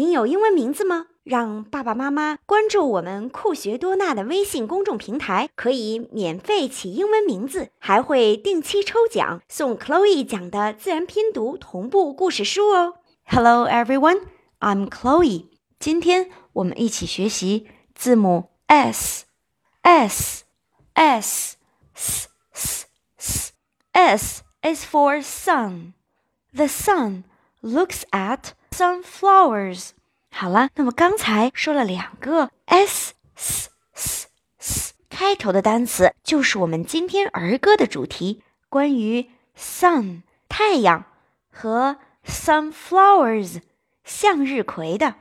您有英文名字吗？让爸爸妈妈关注我们酷学多纳的微信公众平台，可以免费起英文名字，还会定期抽奖送 Chloe 讲的自然拼读同步故事书哦。Hello everyone, I'm Chloe。今天我们一起学习字母 s s s s s s s is for sun. The sun looks at sunflowers。好了，那么刚才说了两个 s s s s 开头的单词，就是我们今天儿歌的主题，关于 sun 太阳和 sunflowers 向日葵的。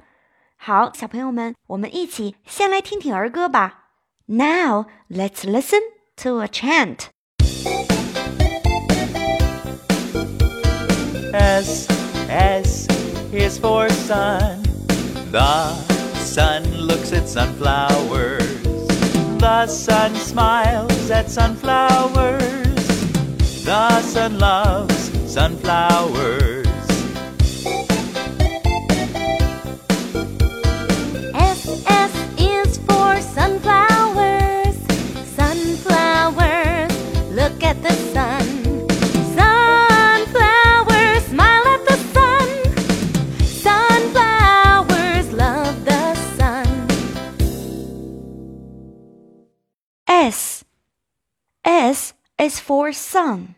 好，小朋友们，我们一起先来听听儿歌吧。Now let's listen to a chant. S S is for sun. The sun looks at sunflowers. The sun smiles at sunflowers. The sun loves sunflowers. Is for sun.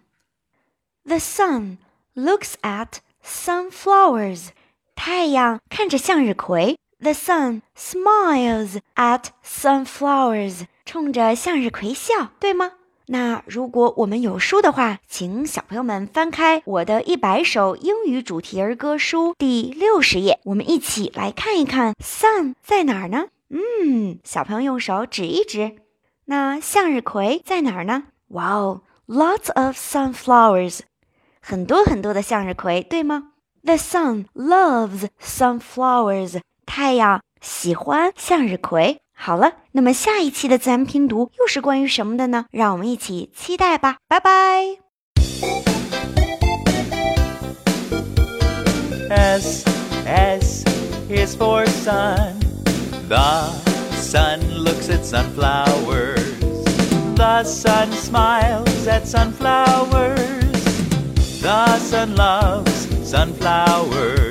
The sun looks at sunflowers. 太阳看着向日葵。The sun smiles at sunflowers. 冲着向日葵笑，对吗？那如果我们有书的话，请小朋友们翻开我的一百首英语主题儿歌书第六十页，我们一起来看一看 sun 在哪儿呢？嗯，小朋友用手指一指。那向日葵在哪儿呢？哇哦，lots of sunflowers，很多很多的向日葵，对吗？The sun loves sunflowers，太阳喜欢向日葵。好了，那么下一期的自然拼读又是关于什么的呢？让我们一起期待吧，拜拜。 S S is for sun. The sun looks at sunflowers. The sun smiles at sunflowers. The sun loves sunflowers.